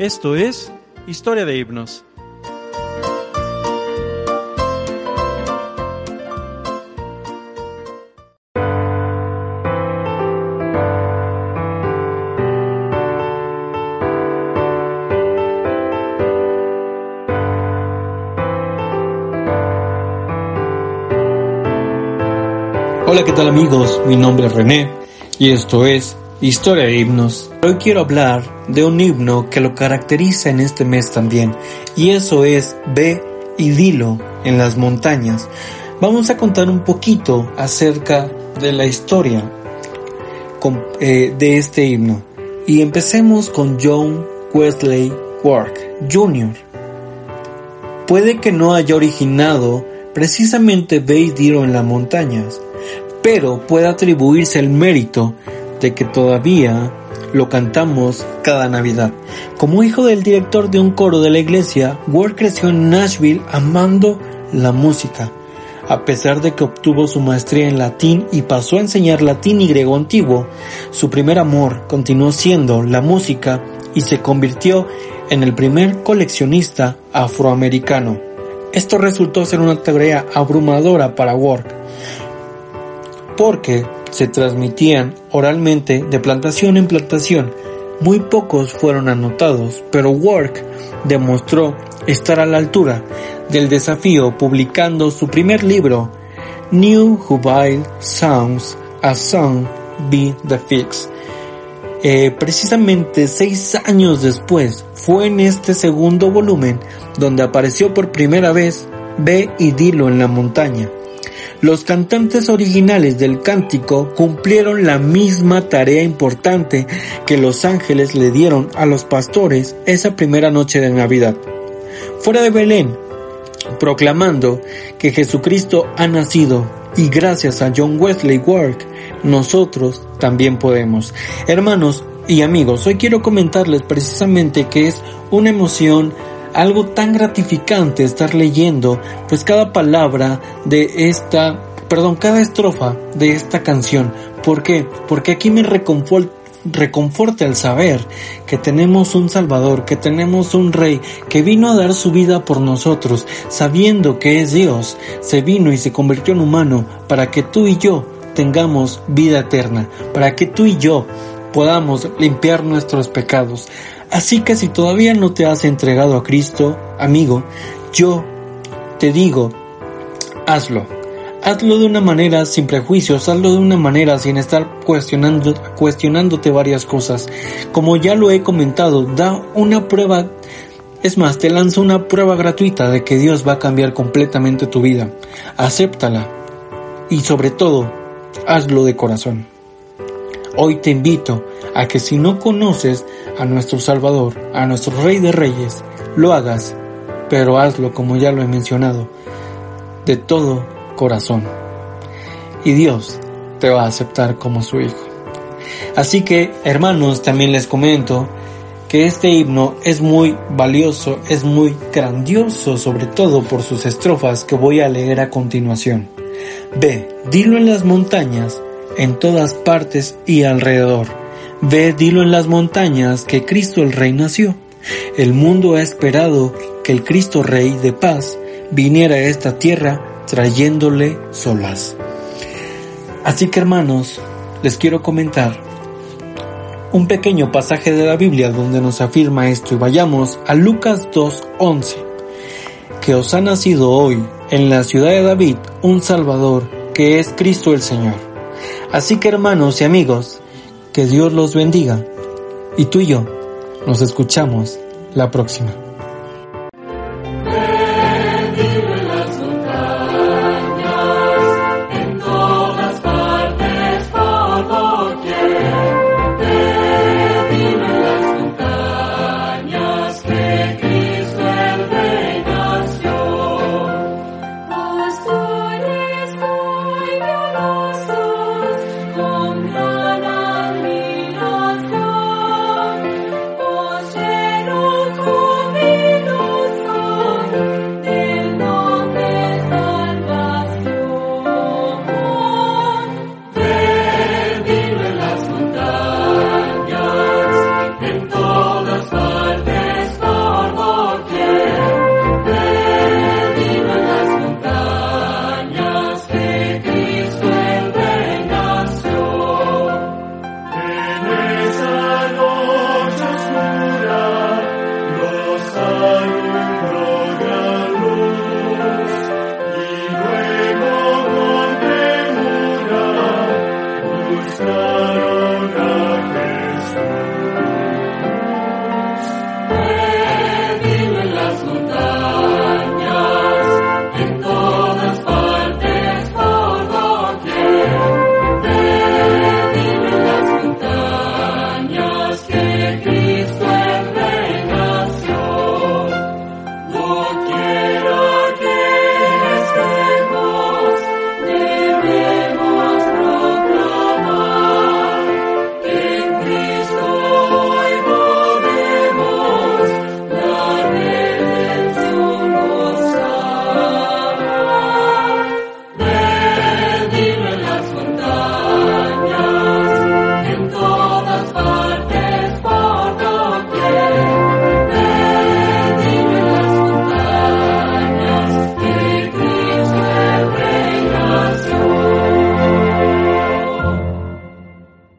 Esto es Historia de Himnos. Hola, ¿qué tal amigos? Mi nombre es René y esto es Historia de Himnos. Hoy quiero hablar de un himno que lo caracteriza en este mes también y eso es Ve y dilo en las montañas. Vamos a contar un poquito acerca de la historia eh, de este himno y empecemos con John Wesley Work Jr. Puede que no haya originado precisamente Ve y dilo en las montañas, pero puede atribuirse el mérito de que todavía lo cantamos cada Navidad. Como hijo del director de un coro de la iglesia, Ward creció en Nashville amando la música. A pesar de que obtuvo su maestría en latín y pasó a enseñar latín y griego antiguo, su primer amor continuó siendo la música y se convirtió en el primer coleccionista afroamericano. Esto resultó ser una tarea abrumadora para Ward, porque se transmitían oralmente de plantación en plantación. Muy pocos fueron anotados, pero Work demostró estar a la altura del desafío publicando su primer libro, New Jubilee Sounds, A Song Be the Fix. Eh, precisamente seis años después, fue en este segundo volumen donde apareció por primera vez Ve y dilo en la montaña. Los cantantes originales del cántico cumplieron la misma tarea importante que los ángeles le dieron a los pastores esa primera noche de Navidad. Fuera de Belén, proclamando que Jesucristo ha nacido y gracias a John Wesley Work, nosotros también podemos. Hermanos y amigos, hoy quiero comentarles precisamente que es una emoción algo tan gratificante estar leyendo pues cada palabra de esta, perdón, cada estrofa de esta canción. ¿Por qué? Porque aquí me reconforta reconforta el saber que tenemos un Salvador, que tenemos un Rey que vino a dar su vida por nosotros, sabiendo que es Dios, se vino y se convirtió en humano para que tú y yo tengamos vida eterna, para que tú y yo podamos limpiar nuestros pecados. Así que si todavía no te has entregado a Cristo, amigo, yo te digo, hazlo. Hazlo de una manera sin prejuicios, hazlo de una manera sin estar cuestionando, cuestionándote varias cosas. Como ya lo he comentado, da una prueba, es más, te lanzo una prueba gratuita de que Dios va a cambiar completamente tu vida. Acéptala y sobre todo, hazlo de corazón. Hoy te invito a que si no conoces a nuestro Salvador, a nuestro Rey de Reyes, lo hagas, pero hazlo como ya lo he mencionado, de todo corazón. Y Dios te va a aceptar como su Hijo. Así que, hermanos, también les comento que este himno es muy valioso, es muy grandioso, sobre todo por sus estrofas que voy a leer a continuación. Ve, dilo en las montañas, en todas partes y alrededor. Ve, dilo en las montañas que Cristo el Rey nació. El mundo ha esperado que el Cristo Rey de paz viniera a esta tierra trayéndole solas. Así que hermanos, les quiero comentar un pequeño pasaje de la Biblia donde nos afirma esto y vayamos a Lucas 2.11, que os ha nacido hoy en la ciudad de David un Salvador que es Cristo el Señor. Así que hermanos y amigos, que Dios los bendiga y tú y yo nos escuchamos la próxima.